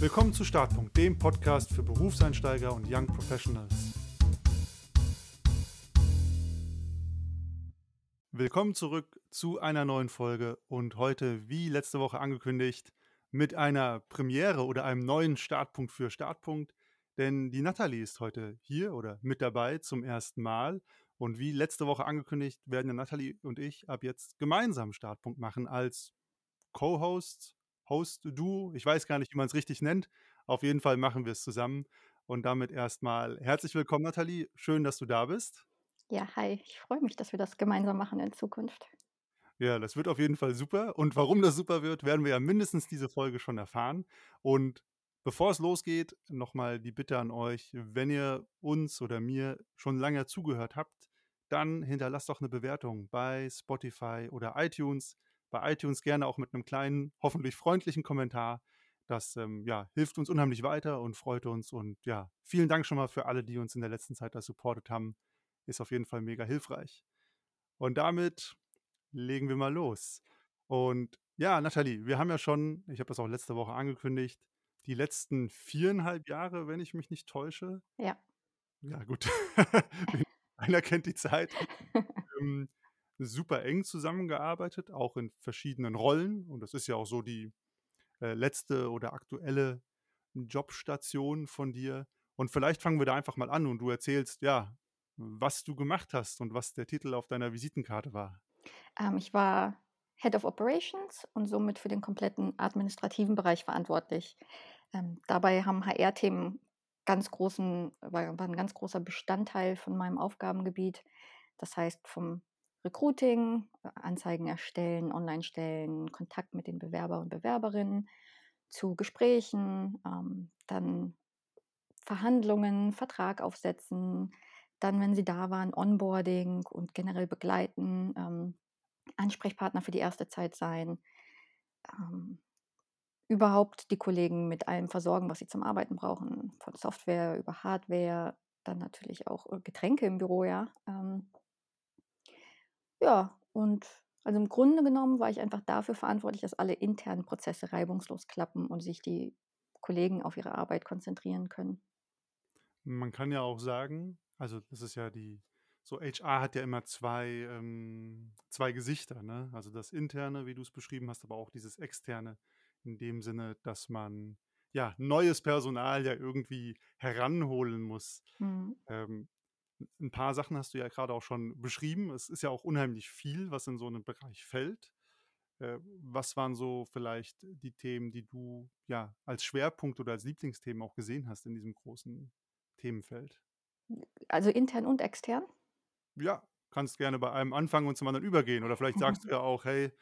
Willkommen zu Startpunkt, dem Podcast für Berufseinsteiger und Young Professionals. Willkommen zurück zu einer neuen Folge und heute, wie letzte Woche angekündigt, mit einer Premiere oder einem neuen Startpunkt für Startpunkt. Denn die Nathalie ist heute hier oder mit dabei zum ersten Mal. Und wie letzte Woche angekündigt, werden Nathalie und ich ab jetzt gemeinsam Startpunkt machen als Co-Hosts Host-Duo. Ich weiß gar nicht, wie man es richtig nennt. Auf jeden Fall machen wir es zusammen. Und damit erstmal herzlich willkommen, Nathalie. Schön, dass du da bist. Ja, hi. Ich freue mich, dass wir das gemeinsam machen in Zukunft. Ja, das wird auf jeden Fall super. Und warum das super wird, werden wir ja mindestens diese Folge schon erfahren. Und bevor es losgeht, nochmal die Bitte an euch, wenn ihr uns oder mir schon lange zugehört habt, dann hinterlasst doch eine Bewertung bei Spotify oder iTunes bei iTunes gerne auch mit einem kleinen, hoffentlich freundlichen Kommentar. Das ähm, ja, hilft uns unheimlich weiter und freut uns. Und ja, vielen Dank schon mal für alle, die uns in der letzten Zeit da supportet haben. Ist auf jeden Fall mega hilfreich. Und damit legen wir mal los. Und ja, Nathalie, wir haben ja schon, ich habe das auch letzte Woche angekündigt, die letzten viereinhalb Jahre, wenn ich mich nicht täusche. Ja. Ja, gut. Einer kennt die Zeit. ähm, super eng zusammengearbeitet, auch in verschiedenen Rollen. Und das ist ja auch so die äh, letzte oder aktuelle Jobstation von dir. Und vielleicht fangen wir da einfach mal an und du erzählst, ja, was du gemacht hast und was der Titel auf deiner Visitenkarte war. Ähm, ich war Head of Operations und somit für den kompletten administrativen Bereich verantwortlich. Ähm, dabei haben HR-Themen ganz großen, war, war ein ganz großer Bestandteil von meinem Aufgabengebiet. Das heißt, vom Recruiting, äh, Anzeigen erstellen, online stellen, Kontakt mit den Bewerber und Bewerberinnen, zu Gesprächen, ähm, dann Verhandlungen, Vertrag aufsetzen, dann, wenn sie da waren, Onboarding und generell begleiten, ähm, Ansprechpartner für die erste Zeit sein, ähm, überhaupt die Kollegen mit allem versorgen, was sie zum Arbeiten brauchen, von Software über Hardware, dann natürlich auch äh, Getränke im Büro, ja. Ja, und also im Grunde genommen war ich einfach dafür verantwortlich, dass alle internen Prozesse reibungslos klappen und sich die Kollegen auf ihre Arbeit konzentrieren können. Man kann ja auch sagen, also das ist ja die, so HR hat ja immer zwei, ähm, zwei Gesichter, ne? Also das interne, wie du es beschrieben hast, aber auch dieses externe, in dem Sinne, dass man ja neues Personal ja irgendwie heranholen muss. Mhm. Ähm, ein paar Sachen hast du ja gerade auch schon beschrieben. Es ist ja auch unheimlich viel, was in so einen Bereich fällt. Äh, was waren so vielleicht die Themen, die du ja als Schwerpunkt oder als Lieblingsthemen auch gesehen hast in diesem großen Themenfeld? Also intern und extern? Ja, kannst gerne bei einem anfangen und zum anderen übergehen. Oder vielleicht sagst du ja auch, hey,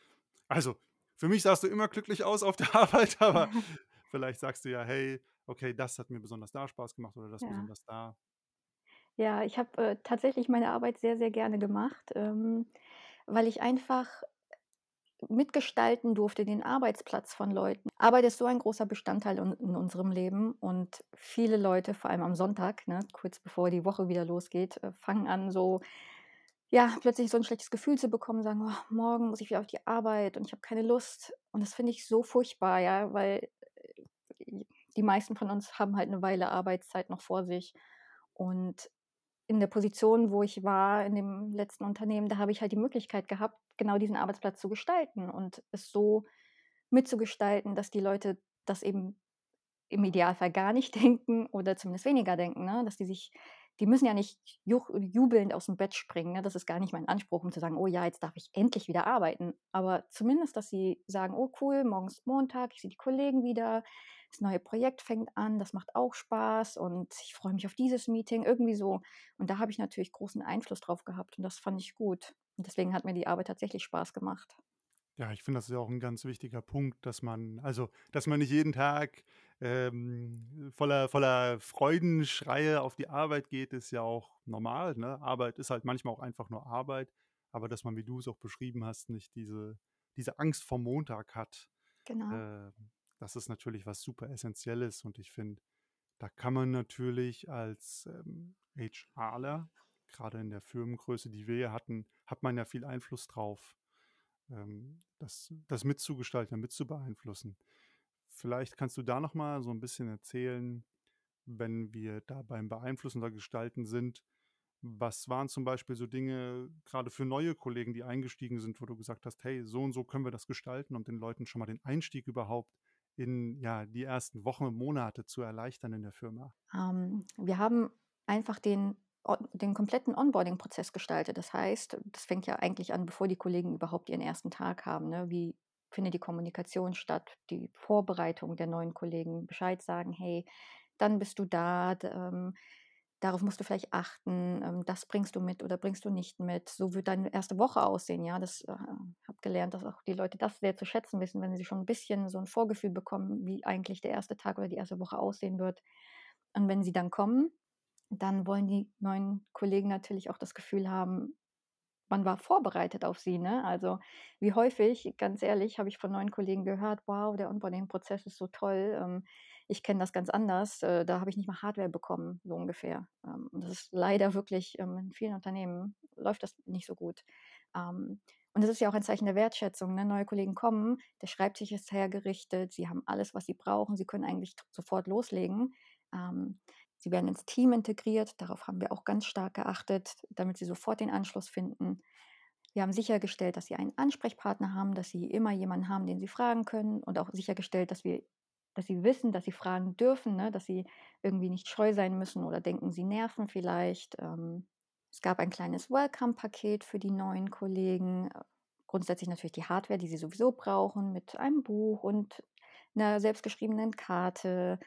also für mich sahst du immer glücklich aus auf der Arbeit, aber vielleicht sagst du ja, hey, okay, das hat mir besonders da Spaß gemacht oder das Ja. besonders da. Ja, ich habe, äh, tatsächlich meine Arbeit sehr, sehr gerne gemacht, ähm, weil ich einfach mitgestalten durfte den Arbeitsplatz von Leuten. Arbeit ist so ein großer Bestandteil in in unserem Leben und viele Leute, vor allem am Sonntag, ne, kurz bevor die Woche wieder losgeht, äh, fangen an, so ja, plötzlich so ein schlechtes Gefühl zu bekommen, sagen: „Oh, morgen muss ich wieder auf die Arbeit und ich habe keine Lust.“ Und das finde ich so furchtbar, ja, weil, äh, die meisten von uns haben halt eine Weile Arbeitszeit noch vor sich. Und in der Position, wo ich war, in dem letzten Unternehmen, da habe ich halt die Möglichkeit gehabt, genau diesen Arbeitsplatz zu gestalten und es so mitzugestalten, dass die Leute das eben im Idealfall gar nicht denken oder zumindest weniger denken, ne? Dass die sich die müssen ja nicht jubelnd aus dem Bett springen, ne? Das ist gar nicht mein Anspruch, um zu sagen: „Oh ja, jetzt darf ich endlich wieder arbeiten.“ Aber zumindest, dass sie sagen: „Oh cool, morgen ist Montag, ich sehe die Kollegen wieder, das neue Projekt fängt an, das macht auch Spaß und ich freue mich auf dieses Meeting“, irgendwie so. Und da habe ich natürlich großen Einfluss drauf gehabt und das fand ich gut. Und deswegen hat mir die Arbeit tatsächlich Spaß gemacht. Ja, ich finde, das ist ja auch ein ganz wichtiger Punkt, dass man also, dass man nicht jeden Tag, ähm, voller voller Freudenschreie auf die Arbeit geht, ist ja auch normal, ne? Arbeit ist halt manchmal auch einfach nur Arbeit, aber dass man, wie du es auch beschrieben hast, nicht diese diese Angst vor Montag hat, Genau. ähm, das ist natürlich was super Essenzielles und ich finde, da kann man natürlich als, ähm, HRler, grade in der Firmengröße, die wir ja hatten, hat man ja viel Einfluss drauf ähm, das, das mitzugestalten, mit zu beeinflussen. Vielleicht kannst du da noch mal so 'n bisschen erzählen, wenn wir da beim Beeinflussen oder Gestalten sind. Was waren zum Beispiel so Dinge, grade für neue Kollegen, die eingestiegen sind, wo du gesagt hast: „Hey, so und so können wir das gestalten“, um den Leuten schon mal den Einstieg überhaupt in, ja, die ersten Wochen und Monate zu erleichtern in der Firma? Ähm, wir haben einfach den den kompletten Onboarding-Prozess gestaltet. Das heißt, das fängt ja eigentlich an, bevor die Kollegen überhaupt ihren ersten Tag haben, ne? Wie findet die Kommunikation statt, die Vorbereitung der neuen Kollegen, Bescheid sagen: „Hey, dann bist du da, ähm, darauf musst du vielleicht achten, ähm, das bringst du mit oder bringst du nicht mit. So wird deine erste Woche aussehen“, ja? Das, äh habe gelernt, dass auch die Leute das sehr zu schätzen wissen, wenn sie schon 'n bisschen so 'n Vorgefühl bekommen, wie eigentlich der erste Tag oder die erste Woche aussehen wird. Und wenn sie dann kommen, dann wollen die neuen Kollegen natürlich auch das Gefühl haben, man war vorbereitet auf sie, ne? Also, wie häufig, ganz ehrlich, habe ich von neuen Kollegen gehört: „Wow, der Onboarding-Prozess ist so toll. Ähm, ich kenne das ganz anders. Äh, da habe ich nicht mal Hardware bekommen“, so ungefähr. Ähm, das ist leider wirklich ähm, in vielen Unternehmen läuft das nicht so gut. Ähm, und das ist ja auch ein Zeichen der Wertschätzung, ne? Neue Kollegen kommen, der Schreibtisch ist hergerichtet, sie haben alles, was sie brauchen, sie können eigentlich sofort loslegen. Ähm, sie werden ins Team integriert, darauf haben wir auch ganz stark geachtet, damit sie sofort den Anschluss finden. Wir haben sichergestellt, dass sie einen Ansprechpartner haben, dass sie immer jemanden haben, den sie fragen können und auch sichergestellt, dass wir dass sie wissen, dass sie fragen dürfen, ne? Dass sie irgendwie nicht scheu sein müssen oder denken, sie nerven vielleicht. Ähm, es gab ein kleines Welcome-Paket für die neuen Kollegen. Grundsätzlich natürlich die Hardware, die sie sowieso brauchen, mit einem Buch und 'ner selbstgeschriebenen Karte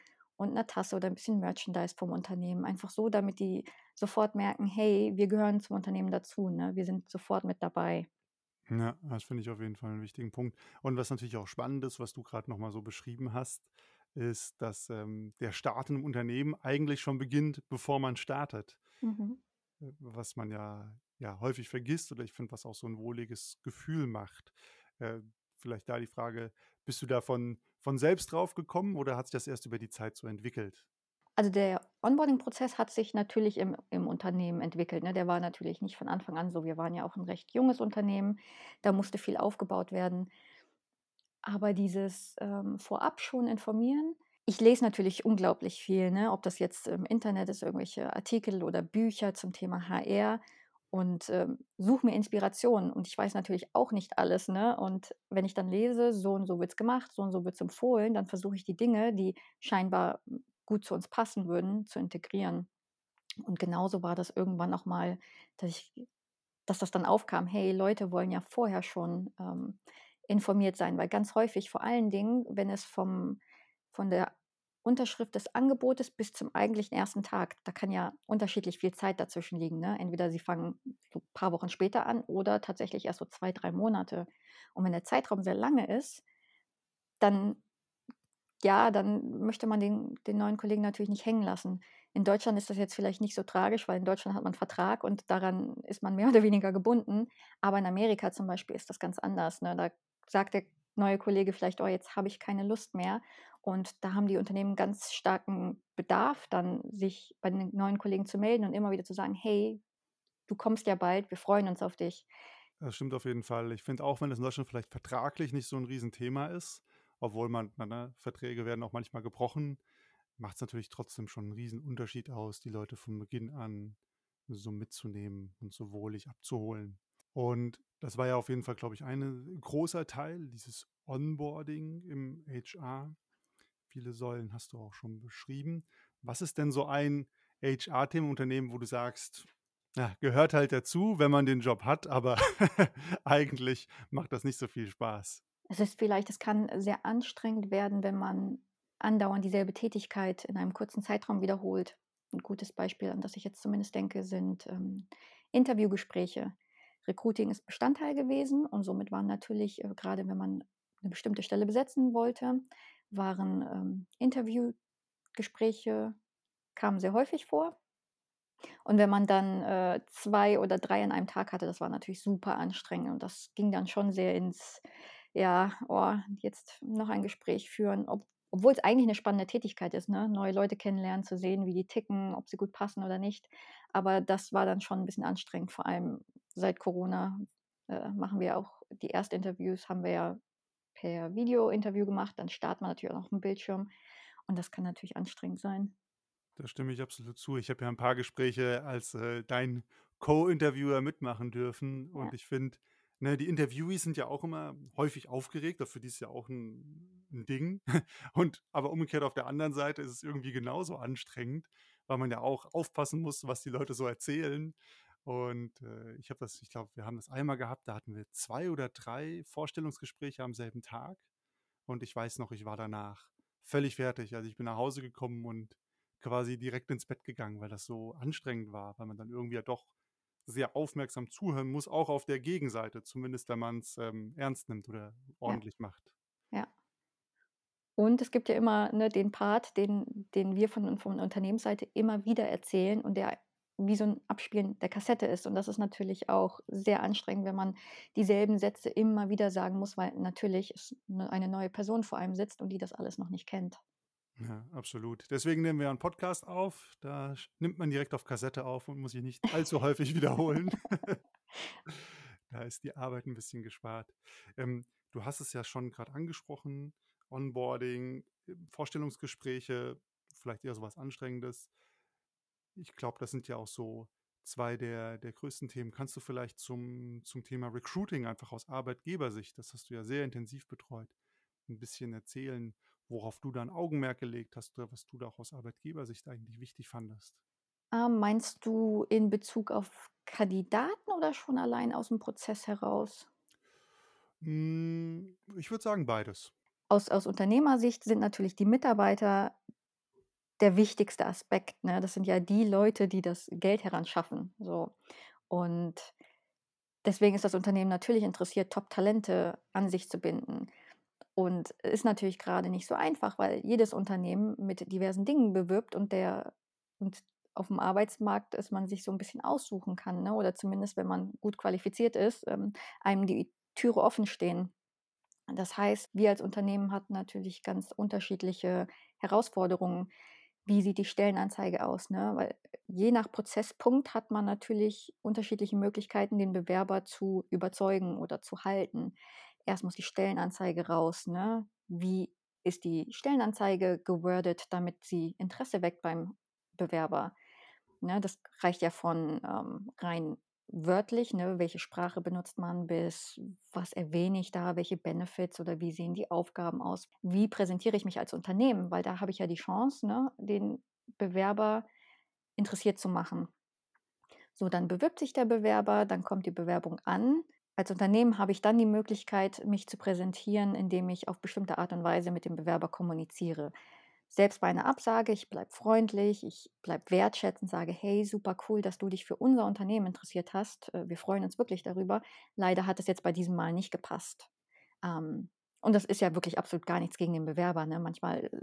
und 'ner Tasse oder 'n bisschen Merchandise vom Unternehmen. Einfach so, damit die sofort merken: „Hey, wir gehören zum Unternehmen dazu, ne? Wir sind sofort mit dabei.“ Ja, das finde ich auf jeden Fall 'n wichtigen Punkt. Und was natürlich auch spannend ist, was du grad noch mal so beschrieben hast, ist, dass, ähm, der Start im Unternehmen eigentlich schon beginnt, bevor man startet. Mhm. Äh, was man ja ja, häufig vergisst oder ich finde, was auch so 'n wohliges Gefühl macht. Äh, vielleicht da die Frage: Bist du da von selbst drauf gekommen oder hat sich das erst über die Zeit so entwickelt? Also, der Onboarding-Prozess hat sich natürlich im im Unternehmen entwickelt, ne? Der war natürlich nicht von Anfang an so. Wir waren ja auch 'n recht junges Unternehmen, da musste viel aufgebaut werden. Aber dieses, ähm, vorab schon informieren ich lese natürlich unglaublich viel, ne? Ob das jetzt im Internet ist, irgendwelche Artikel oder Bücher zum Thema HR und, ähm, suche mir Inspiration. Und ich weiß natürlich auch nicht alles, ne? Und wenn ich dann lese, so und so wird's gemacht, so und so wird's empfohlen, dann versuche ich die Dinge, die scheinbar, hm, gut zu uns passen würden, zu integrieren. Und genauso war das irgendwann auch mal, dass ich dass das dann aufkam: „Hey, Leute wollen ja vorher schon, ähm, informiert sein.“ Weil ganz häufig, vor allen Dingen, wenn es vom von der Unterschrift des Angebotes bis zum eigentlichen ersten Tag da kann ja unterschiedlich viel Zeit dazwischen liegen, ne? Entweder sie fangen so paar Wochen später an oder tatsächlich erst so 2, 3 Monate. Und wenn der Zeitraum sehr lange ist, dann ja, dann möchte man den den neuen Kollegen natürlich nicht hängen lassen. In Deutschland ist das jetzt vielleicht nicht so tragisch, weil in Deutschland hat man 'n Vertrag und daran ist man mehr oder weniger gebunden. Aber in Amerika zum Beispiel ist das ganz anders, ne? Da sagt der neue Kollege vielleicht: „Oh, jetzt habe ich keine Lust mehr.“ Und da haben die Unternehmen ganz starken Bedarf, dann sich bei den neuen Kollegen zu melden und immer wieder zu sagen: „Hey, du kommst ja bald, wir freuen uns auf dich.“ Das stimmt auf jeden Fall. Ich finde auch, wenn das in Deutschland vielleicht vertraglich nicht so 'n Riesenthema ist, obwohl man ne, Verträge werden auch manchmal gebrochen, macht's natürlich trotzdem schon 'n Riesenunterschied aus, die Leute von Beginn an so mitzunehmen und so wohlig abzuholen. Und das war ja auf jeden Fall, glaube ich, eine großer Teil, dieses Onboarding im HR. Viele Säulen hast du auch schon beschrieben. Was ist denn so ein HR-Thema im Unternehmen, wo du sagst: „Ja, gehört halt dazu, wenn man den Job hat, aber eigentlich macht das nicht so viel Spaß?“ Es ist vielleicht es kann sehr anstrengend werden, wenn man andauernd dieselbe Tätigkeit in einem kurzen Zeitraum wiederholt. 'N gutes Beispiel, an das ich jetzt zumindest denke, sind, ähm, Interviewgespräche. Recruiting ist Bestandteil gewesen und somit waren natürlich, äh, grade wenn man 'ne bestimmte Stelle besetzen wollte, waren, ähm, Interviewgespräche kamen sehr häufig vor. Und wenn man dann, äh, 2 oder 3 an einem Tag hatte, das war natürlich super anstrengend und das ging dann schon sehr ins ja, oh, jetzt noch ein Gespräch führen, ob obwohl's eigentlich 'ne spannende Tätigkeit ist, ne? Neue Leute kennenlernen, zu sehen, wie die ticken, ob sie gut passen oder nicht. Aber das war dann schon 'n bisschen anstrengend, vor allem seit Corona, äh, machen wir auch die Erstinterviews haben wir ja per Videointerview gemacht, dann startet man natürlich auch noch 'n Bildschirm und das kann natürlich anstrengend sein. Da stimme ich absolut zu. Ich habe ja 'n paar Gespräche als, äh, dein Co-Interviewer mitmachen dürfen Ja. und ich finde, ne, die Interviewees sind ja auch immer häufig aufgeregt, für die ist ja auch 'n 'n Ding. Und aber umgekehrt auf der anderen Seite ist es irgendwie genauso anstrengend, weil man ja auch aufpassen muss, was die Leute so erzählen. Und, äh, ich habe das ich glaube, wir haben das einmal gehabt, da hatten wir 2 oder 3 Vorstellungsgespräche am selben Tag und ich weiß noch, ich war danach völlig fertig. Also, ich bin nach Hause gekommen und quasi direkt ins Bett gegangen, weil das so anstrengend war, weil man dann irgendwie ja doch sehr aufmerksam zuhören muss, auch auf der Gegenseite, zumindest wenn man's, ähm, ernst nimmt oder Ja. ordentlich macht. Ja. Und es gibt ja immer, ne, den Part, den den wir von von Unternehmensseite immer wieder erzählen und der wie so 'n Abspielen der Kassette ist. Und das ist natürlich auch sehr anstrengend, wenn man dieselben Sätze immer wieder sagen muss, weil natürlich 'ne eine neue Person vor einem sitzt und die das alles noch nicht kennt. Ja, absolut. Deswegen nehmen wir ja 'n Podcast auf. Da nimmt man direkt auf Kassette auf und muss sich nicht allzu häufig wiederholen. Da ist die Arbeit 'n bisschen gespart. Ähm, du hast es ja schon grad angesprochen, Onboarding, Vorstellungsgespräche, vielleicht eher so was Anstrengendes. Ich glaube, das sind ja auch so 2 der der größten Themen. Kannst du vielleicht zum zum Thema Recruiting einfach aus Arbeitgebersicht, das hast du ja sehr intensiv betreut, 'n bisschen erzählen, worauf du da 'n Augenmerk gelegt hast oder was du da auch aus Arbeitgebersicht eigentlich wichtig fandest? Ähm, meinst du in Bezug auf Kandidaten oder schon allein aus'm Prozess heraus? Hm, ich würde sagen beides. Aus aus Unternehmersicht sind natürlich die Mitarbeiter der wichtigste Aspekt, ne? Das sind ja die Leute, die das Geld heranschaffen, so. Und deswegen ist das Unternehmen natürlich interessiert, Top-Talente an sich zu binden. Und ist natürlich grade nicht so einfach, weil jedes Unternehmen mit diversen Dingen bewirbt und der und auf'm Arbeitsmarkt es man sich so 'n bisschen aussuchen kann, ne, oder zumindest, wenn man gut qualifiziert ist, ähm, einem die Türe offen stehen. Das heißt, wir als Unternehmen hatten natürlich ganz unterschiedliche Herausforderungen. Wie sieht die Stellenanzeige aus, ne? Weil je nach Prozesspunkt hat man natürlich unterschiedliche Möglichkeiten, den Bewerber zu überzeugen oder zu halten. Erst muss die Stellenanzeige raus, ne? Wie ist die Stellenanzeige gewordet, damit sie Interesse weckt beim Bewerber, ne? Das reicht ja von, ähm, rein wörtlich, ne, welche Sprache benutzt man, bis was erwähne ich da, welche Benefits oder wie sehen die Aufgaben aus? Wie präsentiere ich mich als Unternehmen? Weil da habe ich ja die Chance, ne, den Bewerber interessiert zu machen. So, dann bewirbt sich der Bewerber, dann kommt die Bewerbung an. Als Unternehmen habe ich dann die Möglichkeit, mich zu präsentieren, indem ich auf bestimmte Art und Weise mit dem Bewerber kommuniziere. Selbst bei 'ner Absage, ich bleibe freundlich, ich bleibe wertschätzend, sage: „Hey, super cool, dass du dich für unser Unternehmen interessiert hast. Äh, wir freuen uns wirklich darüber. Leider hat es jetzt bei diesem Mal nicht gepasst.“ Ähm, und das ist ja wirklich absolut gar nichts gegen den Bewerber, ne? Manchmal, äh,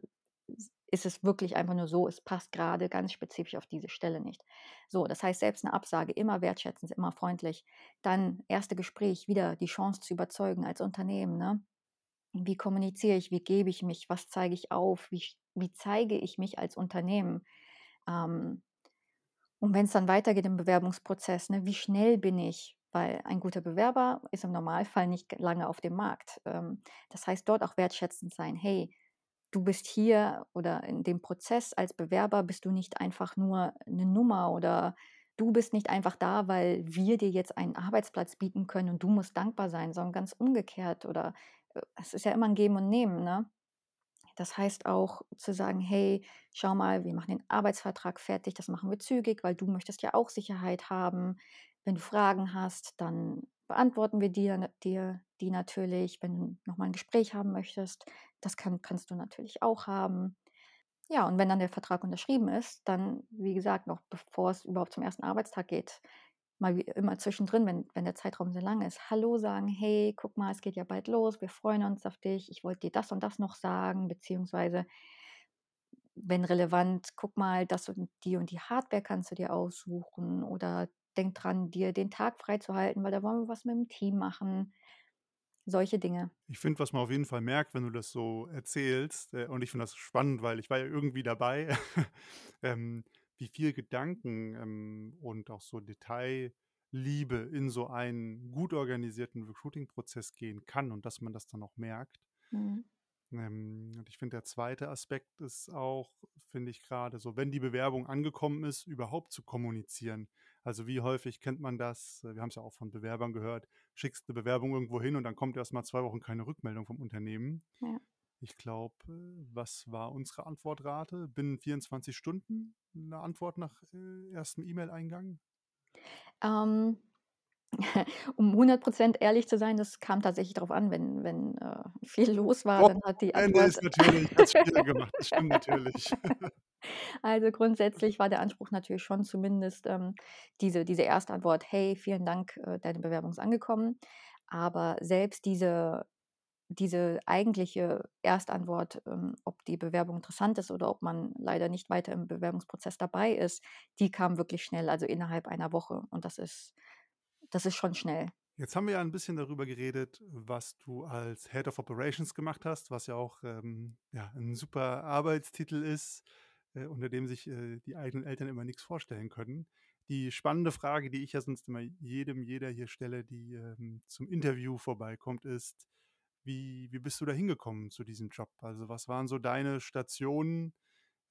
is ist es wirklich einfach nur so, es passt grade ganz spezifisch auf diese Stelle nicht. So, das heißt, selbst 'ne Absage immer wertschätzend, immer freundlich. Dann erste Gespräch, wieder die Chance zu überzeugen als Unternehmen, ne? Wie kommuniziere ich? Wie gebe ich mich? Was zeige ich auf? Wie wie zeige ich mich als Unternehmen? Ähm, und wenn's dann weitergeht im Bewerbungsprozess, ne, wie schnell bin ich? Weil ein guter Bewerber ist im Normalfall nicht lange auf dem Markt. Ähm, das heißt, dort auch wertschätzend sein: „Hey, du bist hier oder in dem Prozess als Bewerber bist du nicht einfach nur 'ne Nummer oder du bist nicht einfach da, weil wir dir jetzt einen Arbeitsplatz bieten können und du musst dankbar sein, sondern ganz umgekehrt.“ Oder, es ist ja immer 'n Geben und Nehmen, ne? Das heißt auch zu sagen: „Hey, schau mal, wir machen den Arbeitsvertrag fertig, das machen wir zügig, weil du möchtest ja auch Sicherheit haben. Wenn du Fragen hast, dann beantworten wir dir na dir die natürlich. Wenn du noch mal 'n Gespräch haben möchtest, das kann kannst du natürlich auch haben.“ Ja, und wenn dann der Vertrag unterschrieben ist, dann, wie gesagt, noch bevor es überhaupt zum 1. Arbeitstag geht, mal wie immer zwischendrin, wenn wenn der Zeitraum sehr lang ist, hallo sagen: „Hey, guck mal, es geht ja bald los. Wir freuen uns auf dich. Ich wollte dir das und das noch sagen“, beziehungsweise wenn relevant: „Guck mal, das und die und die Hardware kannst du dir aussuchen“ oder „denk dran, dir den Tag freizuhalten, weil da wollen wir was mit'm Team machen.“ Solche Dinge. Ich finde, was man auf jeden Fall merkt, wenn du das so erzählst, äh, und ich finde das spannend, weil ich war ja irgendwie dabei, ähm, wie viel Gedanken, ähm, und auch so Detail Liebe in so einen gut organisierten Recruiting-Prozess gehen kann und dass man das dann auch merkt. Mhm. Ähm, und ich finde, der zweite Aspekt ist auch, finde ich gerade so, wenn die Bewerbung angekommen ist, überhaupt zu kommunizieren. Also wie häufig kennt man das? Wir haben es ja auch von Bewerbern gehört, schickst eine Bewerbung irgendwo hin und dann kommt erst mal zwei Wochen keine Rückmeldung vom Unternehmen. Ja. Ich glaube, äh, was war unsere Antwortrate? Binnen 24 Stunden eine Antwort nach äh, erstem E-Mail-Eingang? Ähm, um 100% ehrlich zu sein, das kam tatsächlich drauf an, wenn wenn, äh, viel los war, dann hat die Antwort ist natürlich hat's schwieriger gemacht, das stimmt natürlich. Also, grundsätzlich war der Anspruch natürlich schon zumindest, ähm, diese diese erste Antwort: „Hey, vielen Dank, äh, deine Bewerbung ist angekommen.“ Aber selbst diese diese eigentliche Erstantwort, ähm, ob die Bewerbung interessant ist oder ob man leider nicht weiter im Bewerbungsprozess dabei ist, die kam wirklich schnell, also innerhalb einer Woche und das ist das ist schon schnell. Jetzt haben wir ja ein bisschen darüber geredet, was du als Head of Operations gemacht hast, was ja auch, ähm, ja, 'n super Arbeitstitel ist, äh, unter dem sich, äh, die eigenen Eltern immer nichts vorstellen können. Die spannende Frage, die ich ja sonst immer jedem, jeder hier stelle, die, ähm, zum Interview vorbeikommt, ist: Wie wie bist du da hingekommen zu diesem Job? Also, was waren so deine Stationen,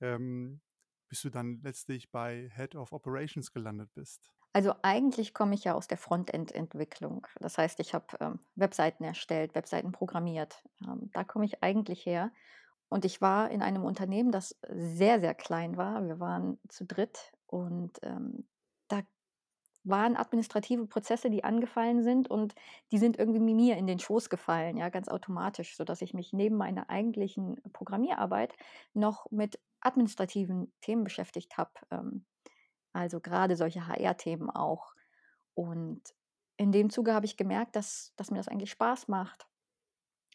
ähm, bis du dann letztlich bei Head of Operations gelandet bist? Also, eigentlich komme ich ja aus der Frontend-Entwicklung. Das heißt, ich habe, ähm, Webseiten erstellt, Webseiten programmiert. Ähm, da komme ich eigentlich her. Und ich war in einem Unternehmen, das sehr, sehr klein war. Wir waren zu dritt und, ähm, waren administrative Prozesse, die angefallen sind und die sind irgendwie mi mir in den Schoß gefallen, ja, ganz automatisch, sodass ich mich neben meiner eigentlichen Programmierarbeit noch mit administrativen Themen beschäftigt habe, ähm, also gerade solche HR-Themen auch. Und in dem Zuge habe ich gemerkt, dass dass mir das eigentlich Spaß macht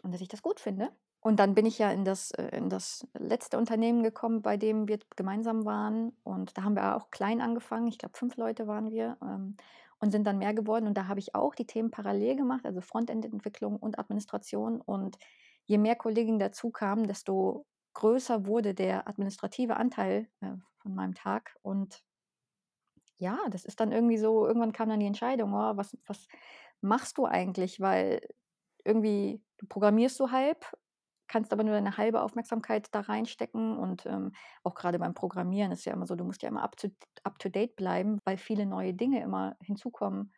und dass ich das gut finde. Und dann bin ich ja in das äh, in das letzte Unternehmen gekommen, bei dem wir gemeinsam waren. Und da haben wir auch klein angefangen. Ich glaube, 5 Leute waren wir, ähm, und sind dann mehr geworden. Und da habe ich auch die Themen parallel gemacht, also Frontend-Entwicklung und Administration. Und je mehr Kolleginnen dazukamen, desto größer wurde der administrative Anteil, äh, von meinem Tag. Und ja, das ist dann irgendwie so irgendwann kam dann die Entscheidung: „Oh, was was machst du eigentlich?“ Weil irgendwie du programmierst so halb, kannst aber nur deine halbe Aufmerksamkeit da reinstecken und, ähm, auch grade beim Programmieren ist ja immer so, du musst ja immer up to up to date bleiben, weil viele neue Dinge immer hinzukommen.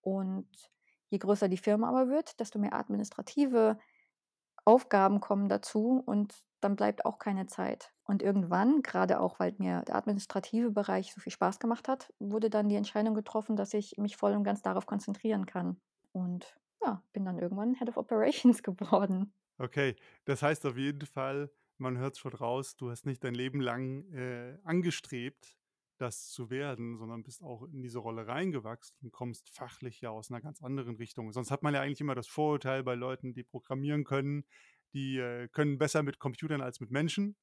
Und je größer die Firma aber wird, desto mehr administrative Aufgaben kommen dazu und dann bleibt auch keine Zeit. Und irgendwann, grade auch, weil mir der administrative Bereich so viel Spaß gemacht hat, wurde dann die Entscheidung getroffen, dass ich mich voll und ganz darauf konzentrieren kann. Und ja, bin dann irgendwann Head of Operations geworden. Okay, das heißt auf jeden Fall, man hört's schon raus, du hast nicht dein Leben lang, äh, angestrebt, das zu werden, sondern bist auch in diese Rolle reingewachsen und kommst fachlich ja aus 'ner ganz anderen Richtung. Sonst hat man ja eigentlich immer das Vorurteil bei Leuten, die programmieren können, die, äh, können besser mit Computern als mit Menschen.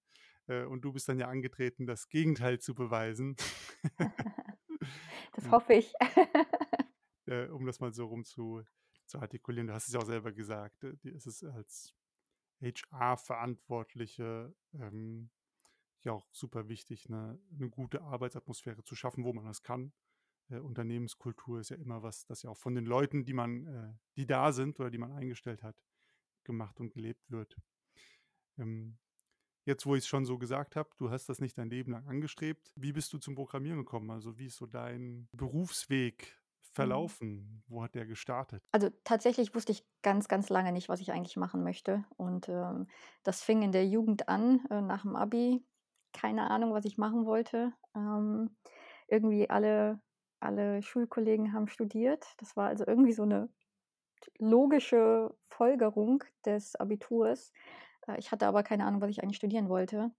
Äh, und du bist dann ja angetreten, das Gegenteil zu beweisen. Das hoffe ich. Äh, um das mal so rum zu zu artikulieren. Du hast es ja auch selber gesagt, äh, dir ist es als HR-Verantwortliche, ähm, ja auch super wichtig, 'ne 'ne gute Arbeitsatmosphäre zu schaffen, wo man das kann. Äh, Unternehmenskultur ist ja immer was, das ja auch von den Leuten, die man äh, die da sind oder die man eingestellt hat, gemacht und gelebt wird. Ähm, jetzt, wo ich's schon so gesagt habe, du hast das nicht dein Leben lang angestrebt. Wie bist du zum Programmieren gekommen? Also, wie ist so dein Berufsweg. Verlaufen? Wo hat der gestartet? Also, tatsächlich wusste ich ganz, ganz lange nicht, was ich eigentlich machen möchte. Und, ähm, das fing in der Jugend an, äh, nach'm Abi. Keine Ahnung, was ich machen wollte. Ähm, irgendwie alle alle Schulkollegen haben studiert. Das war also irgendwie so 'ne logische Folgerung des Abiturs. Äh, ich hatte aber keine Ahnung, was ich eigentlich studieren wollte,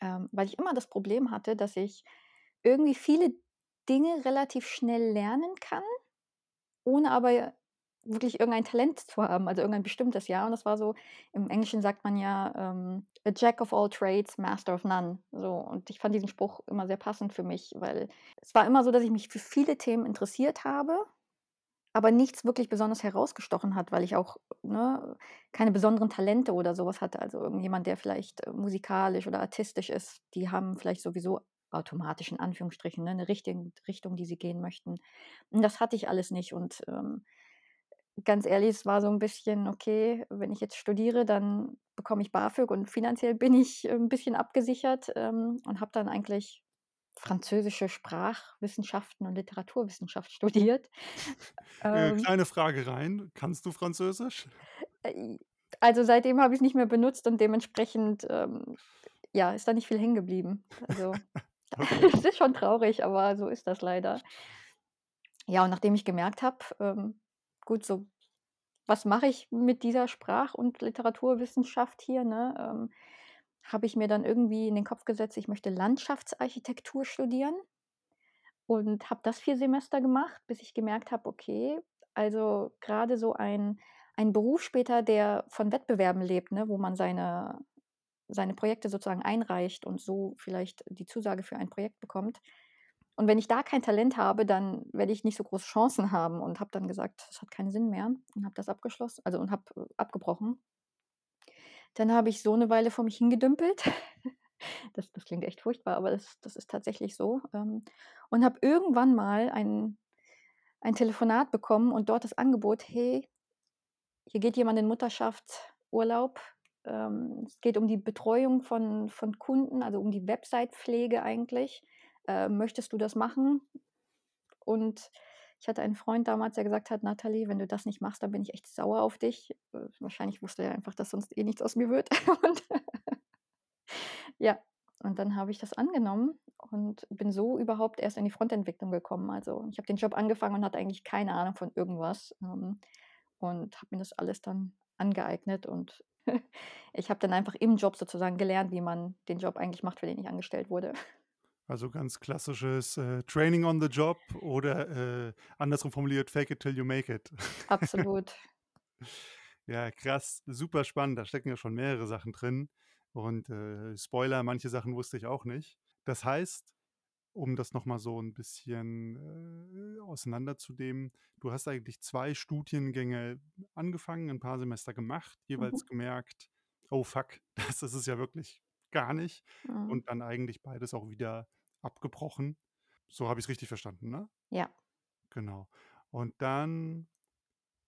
ähm, weil ich immer das Problem hatte, dass ich irgendwie viele Dinge relativ schnell lernen kann, ohne aber wirklich irgendein Talent zu haben, also irgendein bestimmtes, ja. Und das war so im Englischen sagt man ja, ähm: „A Jack of all trades, master of none.“ So, und ich fand diesen Spruch immer sehr passend für mich, weil es war immer so, dass ich mich für viele Themen interessiert habe, aber nichts wirklich besonders herausgestochen hat, weil ich auch, ne, keine besonderen Talente oder so was hatte. Also irgendjemand, der vielleicht, äh, musikalisch oder artistisch ist, die haben vielleicht sowieso automatisch in Anführungsstrichen, ne, 'ne Richtung Richtung, die sie gehen möchten. Und das hatte ich alles nicht und, ähm, ganz ehrlich, es war so 'n bisschen: „Okay, wenn ich jetzt studiere, dann bekomme ich BAföG und finanziell bin ich, äh, 'n bisschen abgesichert“, ähm, und habe dann eigentlich französische Sprachwissenschaften und Literaturwissenschaft studiert. Äh, Ähm kleine Frage rein, kannst du Französisch? Äh, also, seitdem habe ich's nicht mehr benutzt und dementsprechend, ähm, ja, ist da nicht viel hängen geblieben. Also, Es ist schon traurig, aber so ist das leider. Ja, und nachdem ich gemerkt habe, ähm, gut, so, was mache ich mit dieser Sprach und Literaturwissenschaft hier, ne, ähm, habe ich mir dann irgendwie in den Kopf gesetzt, ich möchte Landschaftsarchitektur studieren und habe das 4 Semester gemacht, bis ich gemerkt habe, okay, also, grade so ein ein Beruf später, der von Wettbewerben lebt, ne, wo man seine seine Projekte sozusagen einreicht und so vielleicht die Zusage für ein Projekt bekommt. Und wenn ich da kein Talent habe, dann werde ich nicht so große Chancen haben und habe dann gesagt: „Das hat keinen Sinn mehr“ und habe das abgeschlossen also, und habe, äh, abgebrochen. Dann habe ich so 'ne Weile vor mich hingedümpelt. Das das klingt echt furchtbar, aber das das ist tatsächlich so, ähm, und habe irgendwann mal ein ein Telefonat bekommen und dort das Angebot: „Hey, hier geht jemand in Mutterschaftsurlaub. Ähm, es geht um die Betreuung von von Kunden, also, um die Website-Pflege eigentlich. Äh, möchtest du das machen?“ Und ich hatte einen Freund damals, der gesagt hat: „Natalie, wenn du das nicht machst, dann bin ich echt sauer auf dich.“ Äh, wahrscheinlich wusste er einfach, dass sonst eh nichts aus mir wird. Und ja, und dann habe ich das angenommen und bin so überhaupt erst in die Frontentwicklung gekommen. Also, ich habe den Job angefangen und hatte eigentlich keine Ahnung von irgendwas, ähm, und habe mir das alles dann angeeignet und ich habe dann einfach im Job sozusagen gelernt, wie man den Job eigentlich macht, für den ich angestellt wurde. Also, ganz klassisches, äh, Training on the Job oder, äh, andersrum formuliert: „Fake it till you make it.“ Absolut. Ja, krass, super spannend. Da stecken ja schon mehrere Sachen drin und, äh, Spoiler, manche Sachen wusste ich auch nicht. Das heißt, um das noch mal so 'n bisschen, äh, auseinanderzunehmen, du hast eigentlich 2 Studiengänge angefangen, 'n paar Semester gemacht, jeweils Mhm. gemerkt: „Oh fuck, das ist es ja wirklich gar nicht“, Mhm. und dann eigentlich beides auch wieder abgebrochen. So habe ich's richtig verstanden, ne? Ja. Genau. Und dann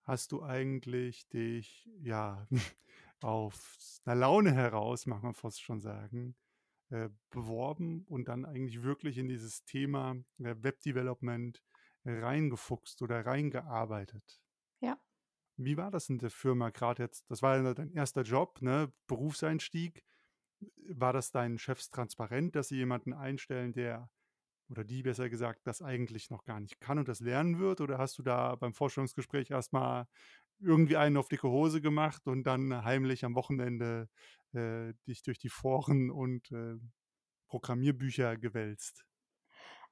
hast du eigentlich dich, ja, aus 'ner Laune heraus, mag man fast schon sagen, äh, beworben und dann eigentlich wirklich in dieses Thema, äh, Web-Development reingefuchst oder reingearbeitet. Ja. Wie war das in der Firma grad jetzt? Das war ja dein 1. Job, ne, Berufseinstieg. War das deinen Chefs transparent, dass sie jemanden einstellen, der oder die besser gesagt, das eigentlich noch gar nicht kann und das lernen wird? Oder hast du da beim Vorstellungsgespräch erst mal irgendwie einen auf dicke Hose gemacht und dann heimlich am Wochenende, äh, dich durch die Foren und, äh, Programmierbücher gewälzt?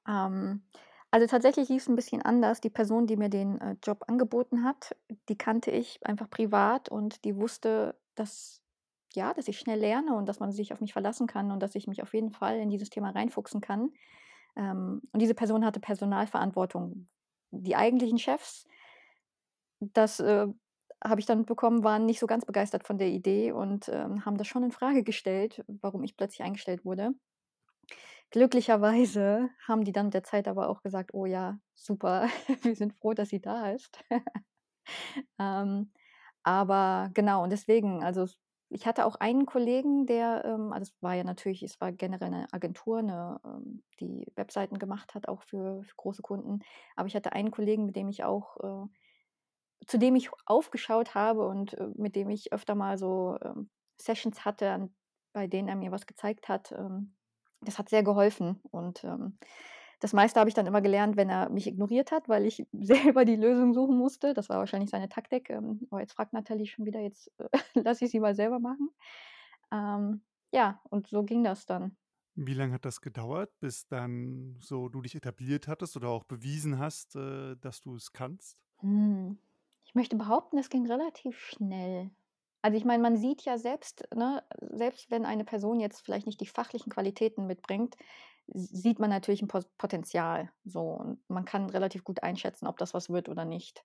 Ähm, also, tatsächlich lief's 'n bisschen anders. Die Person, die mir den, äh, Job angeboten hat, die kannte ich einfach privat und die wusste, dass ja, dass ich schnell lerne und dass man sich auf mich verlassen kann und dass ich mich auf jeden Fall in dieses Thema reinfuchsen kann. Ähm, und diese Person hatte Personalverantwortung. Die eigentlichen Chefs das, äh, habe ich dann mitbekommen, waren nicht so ganz begeistert von der Idee und, ähm, haben das schon infrage gestellt, warum ich plötzlich eingestellt wurde. Glücklicherweise haben die dann mit der Zeit aber auch gesagt: „Oh ja, super, wir sind froh, dass sie da ist.“ Ähm, aber genau und deswegen, also, ich hatte auch einen Kollegen, der, ähm also, es war ja natürlich es war generell 'ne Agentur, 'ne, ähm, die Webseiten gemacht hat, auch für für große Kunden. Aber ich hatte einen Kollegen, mit dem ich auch, äh zu dem ich aufgeschaut habe und, äh, mit dem ich öfter mal so, ähm, Sessions hatte, an bei denen er mir was gezeigt hat. Ähm, das hat sehr geholfen und, ähm, das meiste habe ich dann immer gelernt, wenn er mich ignoriert hat, weil ich selber die Lösung suchen musste. Das war wahrscheinlich seine Taktik. Ähm: „Oh, jetzt fragt Natalie schon wieder, jetzt, äh, lasse ich sie mal selber machen.“ Ähm, ja, und so ging das dann. Wie lang hat das gedauert, bis dann so du dich etabliert hattest oder auch bewiesen hast, äh, dass du's kannst? Hm, ich möchte behaupten, das ging relativ schnell. Also, ich meine, man sieht ja selbst, ne selbst wenn eine Person jetzt vielleicht nicht die fachlichen Qualitäten mitbringt, sieht man natürlich 'n Pos Potenzial so und man kann relativ gut einschätzen, ob das was wird oder nicht.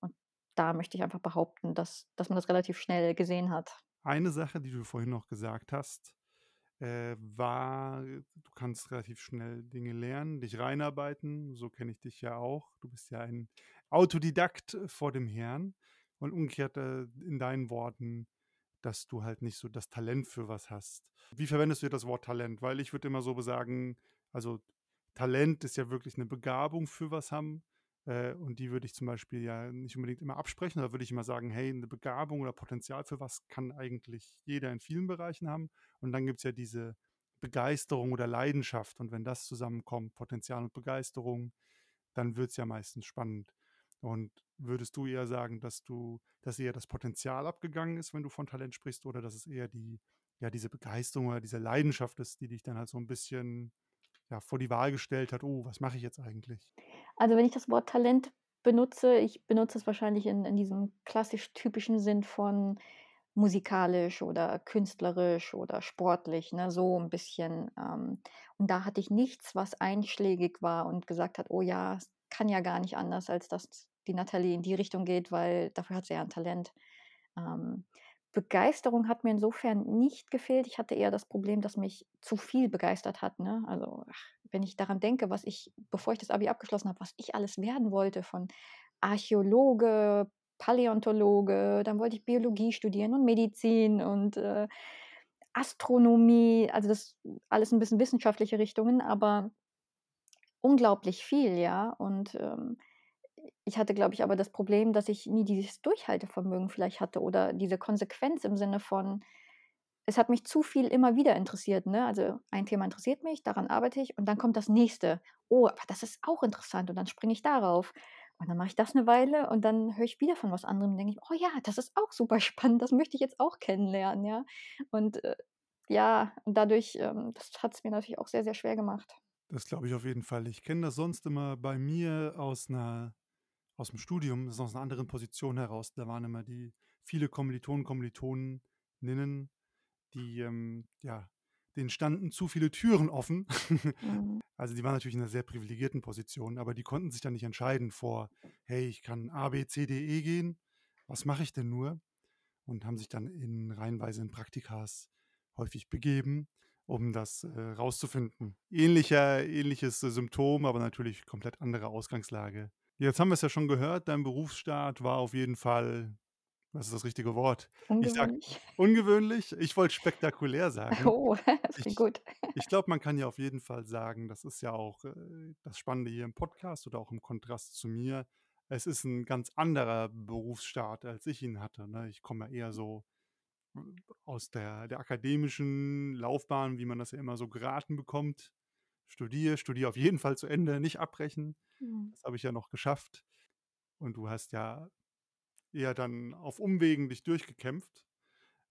Und da möchte ich einfach behaupten, dass dass man das relativ schnell gesehen hat. Eine Sache, die du vorhin noch gesagt hast äh, war, du kannst relativ schnell Dinge lernen, dich reinarbeiten. So kenne ich dich ja auch. Du bist ja ein Autodidakt vor dem Herrn. Und umgekehrt äh, in deinen Worten, dass du halt nicht so das Talent für was hast. Wie verwendest du das Wort Talent? Weil ich würde immer so sagen, also Talent ist ja wirklich eine Begabung für was haben. Äh, und die würde ich zum Beispiel ja nicht unbedingt immer absprechen. Da würde ich immer sagen, hey, eine Begabung oder Potenzial für was kann eigentlich jeder in vielen Bereichen haben. Und dann gibt es ja diese Begeisterung oder Leidenschaft. Und wenn das zusammenkommt, Potenzial und Begeisterung, dann wird es ja meistens spannend. Und würdest du eher sagen, dass du, dass eher das Potenzial abgegangen ist, wenn du von Talent sprichst, oder dass es eher die, ja, diese Begeisterung oder diese Leidenschaft ist, die dich dann halt so ein bisschen ja, vor die Wahl gestellt hat, oh, was mache ich jetzt eigentlich? Also, wenn ich das Wort Talent benutze, ich benutze es wahrscheinlich in in diesem klassisch typischen Sinn von musikalisch oder künstlerisch oder sportlich, ne, so ein bisschen. Ähm, und da hatte ich nichts, was einschlägig war und gesagt hat: „Oh ja, kann ja gar nicht anders, als dass die Natalie in die Richtung geht, weil dafür hat sie ja ein Talent.“ Ähm, Begeisterung hat mir insofern nicht gefehlt. Ich hatte eher das Problem, dass mich zu viel begeistert hat, ne? Also, wenn ich daran denke, was ich, bevor ich das Abi abgeschlossen habe, was ich alles werden wollte, von Archäologe, Paläontologe, dann wollte ich Biologie studieren und Medizin und äh, Astronomie, also das alles ein bisschen wissenschaftliche Richtungen, aber unglaublich viel, ja. Und ähm, ich hatte, glaube ich, aber das Problem, dass ich nie dieses Durchhaltevermögen vielleicht hatte oder diese Konsequenz im Sinne von, es hat mich zu viel immer wieder interessiert, ne? Also, ein Thema interessiert mich, daran arbeite ich und dann kommt das nächste. Oh, aber das ist auch interessant und dann springe ich darauf. Und dann mache ich das eine Weile und dann höre ich wieder von was anderem und denke ich: „Oh ja, das ist auch super spannend, das möchte ich jetzt auch kennenlernen“, ja? Und, äh, ja, und dadurch, ähm das hat es mir natürlich auch sehr, sehr schwer gemacht. Das glaube ich auf jeden Fall. Ich kenne das sonst immer bei mir aus einer aus dem Studium, das ist aus einer anderen Position heraus. Da waren immer die viele Kommilitonen, Kommilitoninnen, die, ähm, ja, denen standen zu viele Türen offen. Mhm. Also, die waren natürlich in einer sehr privilegierten Position, aber die konnten sich dann nicht entscheiden vor: „Hey, ich kann A, B, C, D, E gehen. Was mache ich denn nur?“ Und haben sich dann in reihenweise in Praktikas häufig begeben, um das, äh, rauszufinden. Ähnlicher ähnliches, äh, Symptom, aber natürlich komplett andere Ausgangslage. Jetzt haben wir es ja schon gehört, dein Berufsstart war auf jeden Fall was ist das richtige Wort? Ich sage Ungewöhnlich. ungewöhnlich, ich wollte spektakulär sagen. Oh, das klingt Ich gut. ich glaube, man kann ja auf jeden Fall sagen, das ist ja auch, äh, das Spannende hier im Podcast oder auch im Kontrast zu mir. Es ist ein ganz anderer Berufsstart, als ich ihn hatte, ne? Ich komme ja eher so, äh, aus der der akademischen Laufbahn, wie man das ja immer so geraten bekommt. Studiere, studiere auf jeden Fall zu Ende, nicht abbrechen. Mhm. Das habe ich ja noch geschafft. Und du hast ja eher dann auf Umwegen dich durchgekämpft,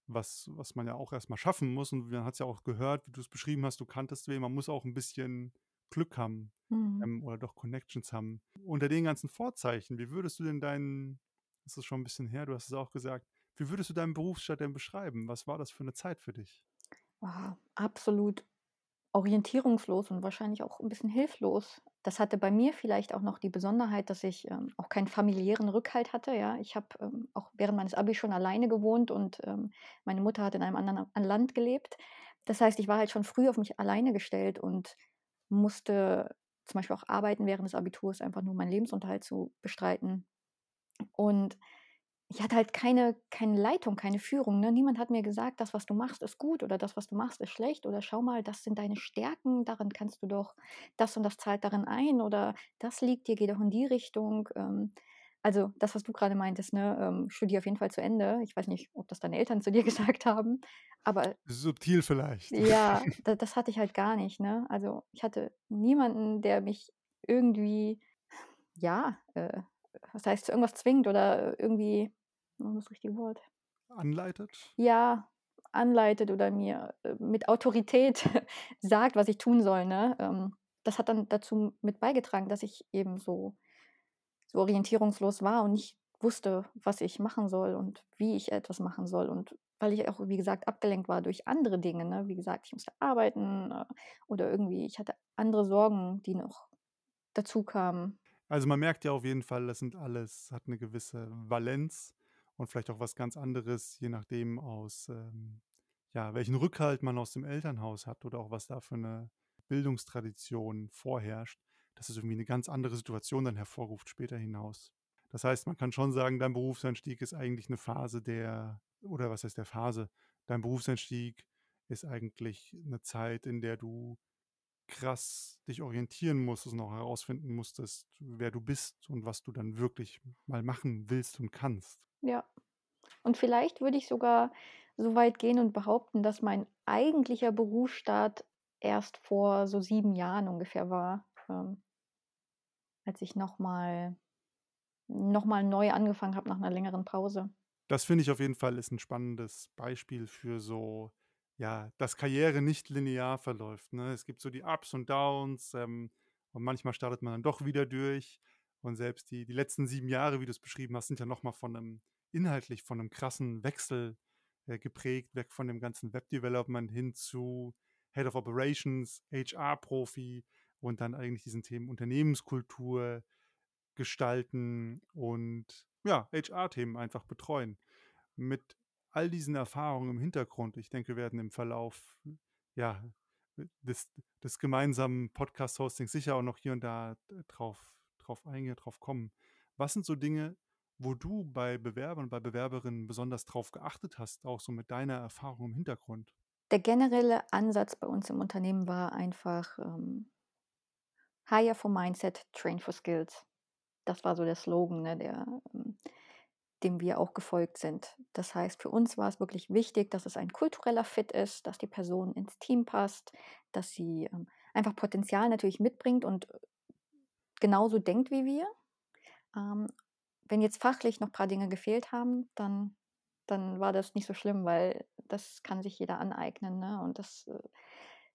was was man ja auch erst mal schaffen muss. Und man hat's ja auch gehört, wie du es beschrieben hast, du kanntest wen. Man muss auch ein bisschen Glück haben, Mhm. ähm, oder doch Connections haben. Unter den ganzen Vorzeichen, wie würdest du denn deinen das ist schon ein bisschen her, du hast es auch gesagt, wie würdest du deinen Berufsstaat denn beschreiben? Was war das für eine Zeit für dich? Ah, absolut orientierungslos und wahrscheinlich auch ein bisschen hilflos. Das hatte bei mir vielleicht auch noch die Besonderheit, dass ich, ähm, auch keinen familiären Rückhalt hatte, ja. Ich habe, ähm, auch während meines Abis schon alleine gewohnt und, ähm, meine Mutter hat in einem anderen Land gelebt. Das heißt, ich war halt schon früh auf mich alleine gestellt und musste zum Beispiel auch arbeiten während des Abiturs, einfach nur meinen Lebensunterhalt zu bestreiten. Und ich hatte halt keine keine Leitung, keine Führung, ne? Niemand hat mir gesagt: „Das, was du machst, ist gut“ oder „Das, was du machst, ist schlecht“ oder „Schau mal, das sind deine Stärken, darin kannst du doch das und das zahlt darin ein“ oder „Das liegt dir, geh doch in die Richtung.“ Ähm, also, das, was du gerade meintest, ne, ähm, studiere auf jeden Fall zu Ende. Ich weiß nicht, ob das deine Eltern zu dir gesagt haben, aber Subtil vielleicht. ja, da das hatte ich halt gar nicht, ne? Also, ich hatte niemanden, der mich irgendwie, ja, äh, was heißt, zu irgendwas zwingt oder irgendwie was ist das richtige Wort? Anleitet? Ja, anleitet oder mir, äh, mit Autorität sagt, was ich tun soll, ne? Ähm, das hat dann dazu mit beigetragen, dass ich eben so so orientierungslos war und nicht wusste, was ich machen soll und wie ich etwas machen soll. Und weil ich auch, wie gesagt, abgelenkt war durch andere Dinge, ne? Wie gesagt, ich musste arbeiten, äh, oder irgendwie ich hatte andere Sorgen, die noch dazu kamen. Also, man merkt ja auf jeden Fall, das sind alles hat eine gewisse Valenz und vielleicht auch was ganz anderes, je nachdem aus, ähm ja, welchen Rückhalt man aus dem Elternhaus hat oder auch was da für 'ne Bildungstradition vorherrscht, dass es irgendwie 'ne ganz andere Situation dann hervorruft später hinaus. Das heißt, man kann schon sagen, dein Berufseinstieg ist eigentlich 'ne Phase der oder was heißt der Phase? Dein Berufseinstieg ist eigentlich 'ne Zeit, in der du krass dich orientieren musstest und auch herausfinden musstest, wer du bist und was du dann wirklich mal machen willst und kannst. Ja. Und vielleicht würde ich sogar so weit gehen und behaupten, dass mein eigentlicher Berufsstart erst vor so 7 Jahren ungefähr war, ähm als ich noch mal noch mal neu angefangen habe nach 'ner längeren Pause. Das finde ich auf jeden Fall ist 'n spannendes Beispiel für so ja, dass Karriere nicht linear verläuft, ne? Es gibt so die Ups und Downs, ähm, und manchmal startet man dann doch wieder durch. Und selbst die die letzten 7 Jahre, wie du's beschrieben hast, sind ja noch mal von 'nem inhaltlich von 'nem krassen Wechsel, äh, geprägt, weg von dem ganzen Web-Development hin zu Head of Operations, HR-Profi und dann eigentlich diesen Themen Unternehmenskultur gestalten und, ja, HR-Themen einfach betreuen. Mit all diesen Erfahrungen im Hintergrund, ich denke, wir werden im Verlauf, ja, des des gemeinsamen Podcast-Hostings sicher auch noch hier und da d drauf drauf eingehen, drauf kommen. Was sind so Dinge, wo du bei Bewerbern, bei Bewerberinnen besonders drauf geachtet hast, auch so mit deiner Erfahrung im Hintergrund? Der generelle Ansatz bei uns im Unternehmen war einfach, ähm „Hire for Mindset, Train for Skills.“ Das war so der Slogan, ne, der ähm, dem wir auch gefolgt sind. Das heißt, für uns war es wirklich wichtig, dass es ein kultureller Fit ist, dass die Person ins Team passt, dass sie, ähm, einfach Potenzial natürlich mitbringt und genauso denkt wie wir. Ähm, wenn jetzt fachlich noch paar Dinge gefehlt haben, dann dann war das nicht so schlimm, weil das kann sich jeder aneignen, ne? Und das äh,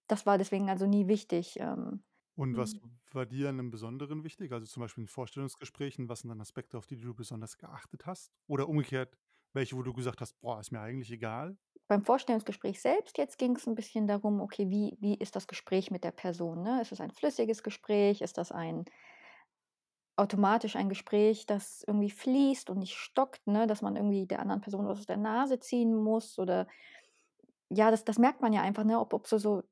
das war deswegen also nie wichtig, ähm, Und was hm war dir an 'nem Besonderen wichtig? Also, zum Beispiel in Vorstellungsgesprächen, was sind dann Aspekte, auf die du besonders geachtet hast? Oder umgekehrt, welche, wo du gesagt hast: „Boah, ist mir eigentlich egal?“ Beim Vorstellungsgespräch selbst jetzt ging's 'n bisschen darum, okay, wie wie ist das Gespräch mit der Person, ne? Ist es ein flüssiges Gespräch? Ist das ein automatisch ein Gespräch, das irgendwie fließt und nicht stockt, ne, dass man irgendwie der anderen Person was aus der Nase ziehen muss oder ja, das das merkt man ja einfach, ne, ob ob so so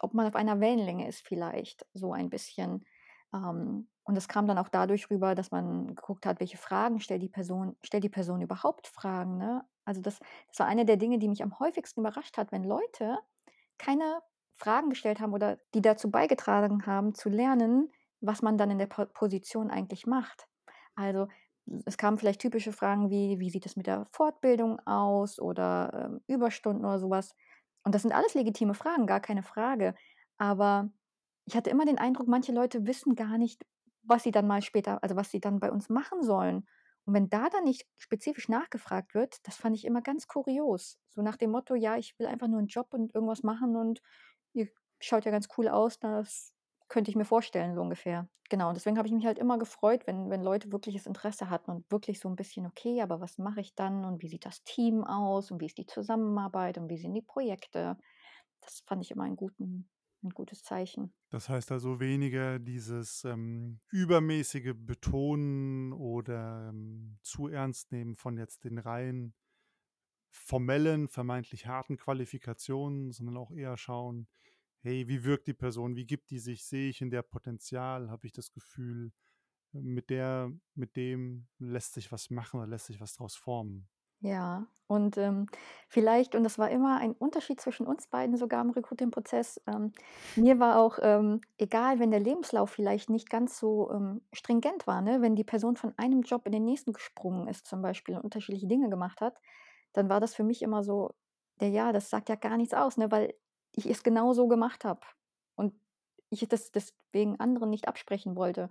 ob man auf einer Wellenlänge ist vielleicht so ein bisschen. Ähm, und das kam dann auch dadurch rüber, dass man geguckt hat, welche Fragen stellt die Person stellt die Person überhaupt Fragen, ne? Also, das das war eine der Dinge, die mich am häufigsten überrascht hat, wenn Leute keine Fragen gestellt haben oder die dazu beigetragen haben zu lernen, was man dann in der Po Position eigentlich macht. Also, es kamen vielleicht typische Fragen wie: „Wie sieht es mit der Fortbildung aus?“ oder, ähm, Überstunden oder so was. Und das sind alles legitime Fragen, gar keine Frage. Aber ich hatte immer den Eindruck, manche Leute wissen gar nicht, was sie dann mal später also, was sie dann bei uns machen sollen. Und wenn da dann nicht spezifisch nachgefragt wird, das fand ich immer ganz kurios. So nach dem Motto: „Ja, ich will einfach nur 'n Job und irgendwas machen und ihr schaut ja ganz cool aus, das könnte ich mir vorstellen“, so ungefähr. Genau, und deswegen habe ich mich halt immer gefreut, wenn wenn Leute wirkliches Interesse hatten und wirklich so 'n bisschen: „Okay, aber was mache ich dann und wie sieht das Team aus und wie ist die Zusammenarbeit und wie sind die Projekte?“ Das fand ich immer einen guten 'n gutes Zeichen. Das heißt also weniger dieses, ähm, übermäßige Betonen oder, ähm, zu ernst nehmen von jetzt den rein formellen, vermeintlich harten Qualifikationen, sondern auch eher schauen: „Hey, wie wirkt die Person? Wie gibt die sich? Sehe ich in der Potenzial? Habe ich das Gefühl, mit der mit dem lässt sich was machen oder lässt sich was draus formen?“ Ja, und, ähm, vielleicht und das war immer ein Unterschied zwischen uns beiden sogar im Recruiting-Prozess, ähm, mir war auch, ähm, egal, wenn der Lebenslauf vielleicht nicht ganz so, ähm, stringent war, ne? Wenn die Person von einem Job in den nächsten gesprungen ist zum Beispiel und unterschiedliche Dinge gemacht hat, dann war das für mich immer so: „Ja, ja, das sagt ja gar nichts aus“, ne, weil ich es genau so gemacht habe und ich das deswegen anderen nicht absprechen wollte.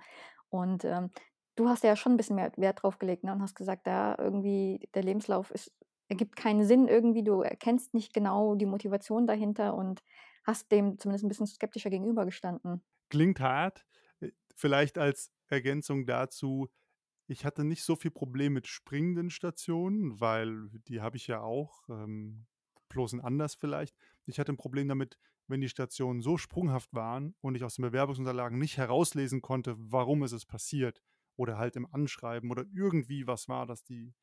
Und, ähm, du hast ja schon 'n bisschen mehr Wert drauf gelegt, ne, und hast gesagt: „Ja, irgendwie der Lebenslauf ist ergibt keinen Sinn irgendwie, du erkennst nicht genau die Motivation dahinter“ und hast dem zumindest 'n bisschen skeptischer gegenübergestanden. Klingt hart. Äh, vielleicht als Ergänzung dazu, ich hatte nicht so viel Problem mit springenden Stationen, weil die habe ich ja auch, ähm, bloß in anders vielleicht. Ich hatte 'n Problem damit, wenn die Stationen so sprunghaft waren und ich aus den Bewerbungsunterlagen nicht herauslesen konnte, warum ist es passiert oder halt im Anschreiben oder irgendwie was war, dass die,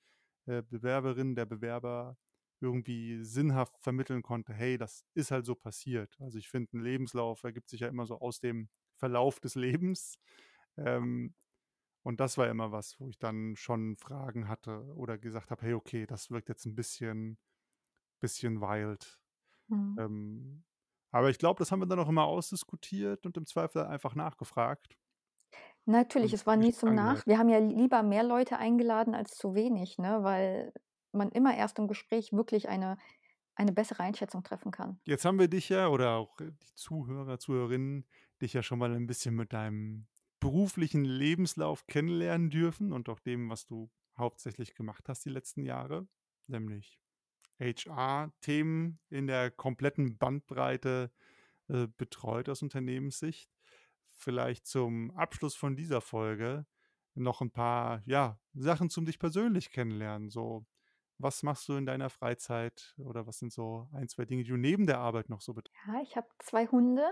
äh, Bewerberin, der Bewerber irgendwie sinnhaft vermitteln konnte: „Hey, das ist halt so passiert.“ Also, ich finde, 'n Lebenslauf ergibt sich ja immer so aus dem Verlauf des Lebens. Ähm, und das war immer was, wo ich dann schon Fragen hatte oder gesagt habe: „Hey, okay, das wirkt jetzt 'n bisschen bisschen wild.“ Mhm. Ähm, aber ich glaube, das haben wir dann auch immer ausdiskutiert und im Zweifel einfach nachgefragt Natürlich, und es war nie zum angehört. Nach wir haben ja lieber mehr Leute eingeladen als zu wenig, ne, weil man immer erst im Gespräch wirklich eine eine bessere Einschätzung treffen kann. Jetzt haben wir dich ja oder auch, die Zuhörer, Zuhörerinnen dich ja schon mal 'n bisschen mit deinem beruflichen Lebenslauf kennenlernen dürfen und auch dem, was du hauptsächlich gemacht hast die letzten Jahre, nämlich HR-Themen in der kompletten Bandbreite, äh, betreut aus Unternehmenssicht. Vielleicht zum Abschluss von dieser Folge noch 'n paar, ja, Sachen zum dich persönlich kennenlernen. So, was machst du in deiner Freizeit oder was sind so 1, 2 Dinge, die du neben der Arbeit noch so bet Ja, ich habe 2 Hunde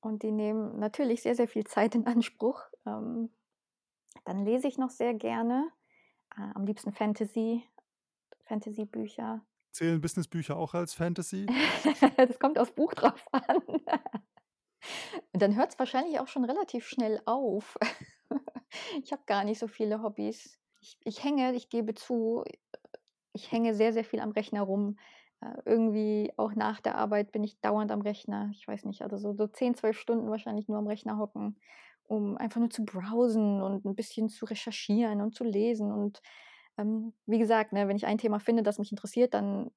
und die nehmen natürlich sehr, sehr viel Zeit in Anspruch. Ähm, dann lese ich noch sehr gerne, äh, am liebsten Fantasy Fantasy-Bücher. Zählen Businessbücher auch als Fantasy? Das kommt aufs Buch drauf an. Und dann hört's wahrscheinlich auch schon relativ schnell auf. Ich habe gar nicht so viele Hobbys. Ich ich hänge, ich gebe zu, ich hänge sehr, sehr viel am Rechner rum. Äh, irgendwie auch nach der Arbeit bin ich dauernd am Rechner. Ich weiß nicht, also so so 10, 12 Stunden wahrscheinlich nur am Rechner hocken, um einfach nur zu browsen und 'n bisschen zu recherchieren und zu lesen. Und, ähm, wie gesagt, ne, wenn ich ein Thema finde, das mich interessiert, dann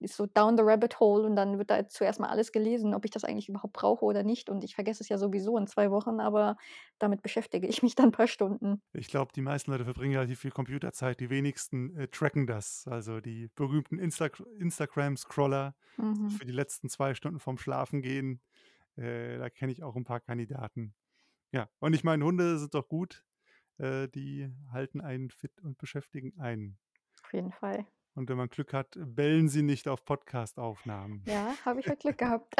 ist so down the rabbit hole und dann wird da zuerst mal alles gelesen, ob ich das eigentlich überhaupt brauche oder nicht. Und ich vergesse es ja sowieso in 2 Wochen, aber damit beschäftige ich mich dann paar Stunden. Ich glaube, die meisten Leute verbringen relativ viel Computerzeit. Die wenigsten, äh, tracken das. Also, die berühmten Instag Instagram-Scroller Mhm. für die letzten 2 Stunden vorm Schlafengehen. Äh, da kenne ich auch 'n paar Kandidaten. Ja, und ich meine, Hunde sind doch gut. Äh, die halten einen fit und beschäftigen einen. Auf jeden Fall. Und wenn man Glück hat, bellen sie nicht auf Podcastaufnahmen. Ja, habe ich heute Glück gehabt.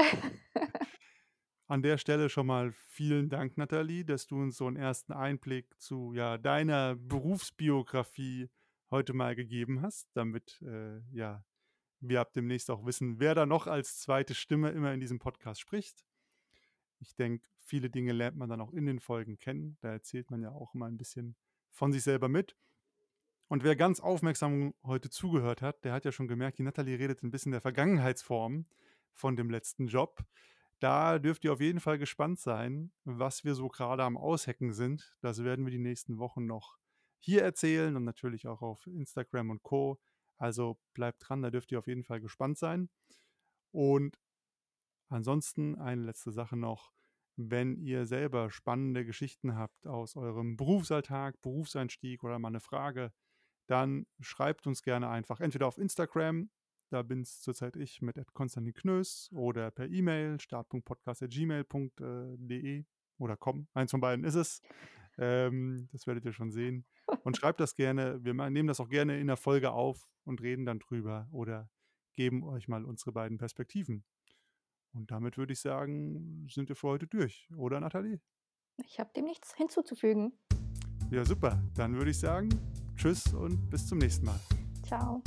An der Stelle schon mal vielen Dank, Nathalie, dass du uns so 'n ersten Einblick zu, ja, deiner Berufsbiografie heute mal gegeben hast, damit, äh, ja, wir ab demnächst auch wissen, wer da noch als 2. Stimme immer in diesem Podcast spricht. Ich denke, viele Dinge lernt man dann auch in den Folgen kennen. Da erzählt man ja auch immer 'n bisschen von sich selber mit. Und wer ganz aufmerksam heute zugehört hat, der hat ja schon gemerkt, die Nathalie redet 'n bisschen in der Vergangenheitsform von dem letzten Job. Da dürft ihr auf jeden Fall gespannt sein, was wir so grade am Aushecken sind. Das werden wir die nächsten Wochen noch hier erzählen und natürlich auch auf Instagram und Co. Also, bleibt dran, da dürft ihr auf jeden Fall gespannt sein. Und ansonsten eine letzte Sache noch: Wenn ihr selber spannende Geschichten habt aus eurem Berufsalltag, Berufseinstieg oder mal 'ne Frage, dann schreibt uns gerne einfach entweder auf Instagram, da bin's zurzeit ich mit @Konstantin Knös oder per E-Mail start.podcast@gmail. äh, de oder com. Eins von beiden ist es. Ähm, das werdet ihr schon sehen. Und schreibt das gerne. Wir nehmen das auch gerne in der Folge auf und reden dann drüber oder geben euch mal unsere beiden Perspektiven. Und damit würde ich sagen, sind wir für heute durch, oder Nathalie? Ich habe dem nichts hinzuzufügen. Ja, super. Dann würde ich sagen, tschüss und bis zum nächsten Mal. Tschau.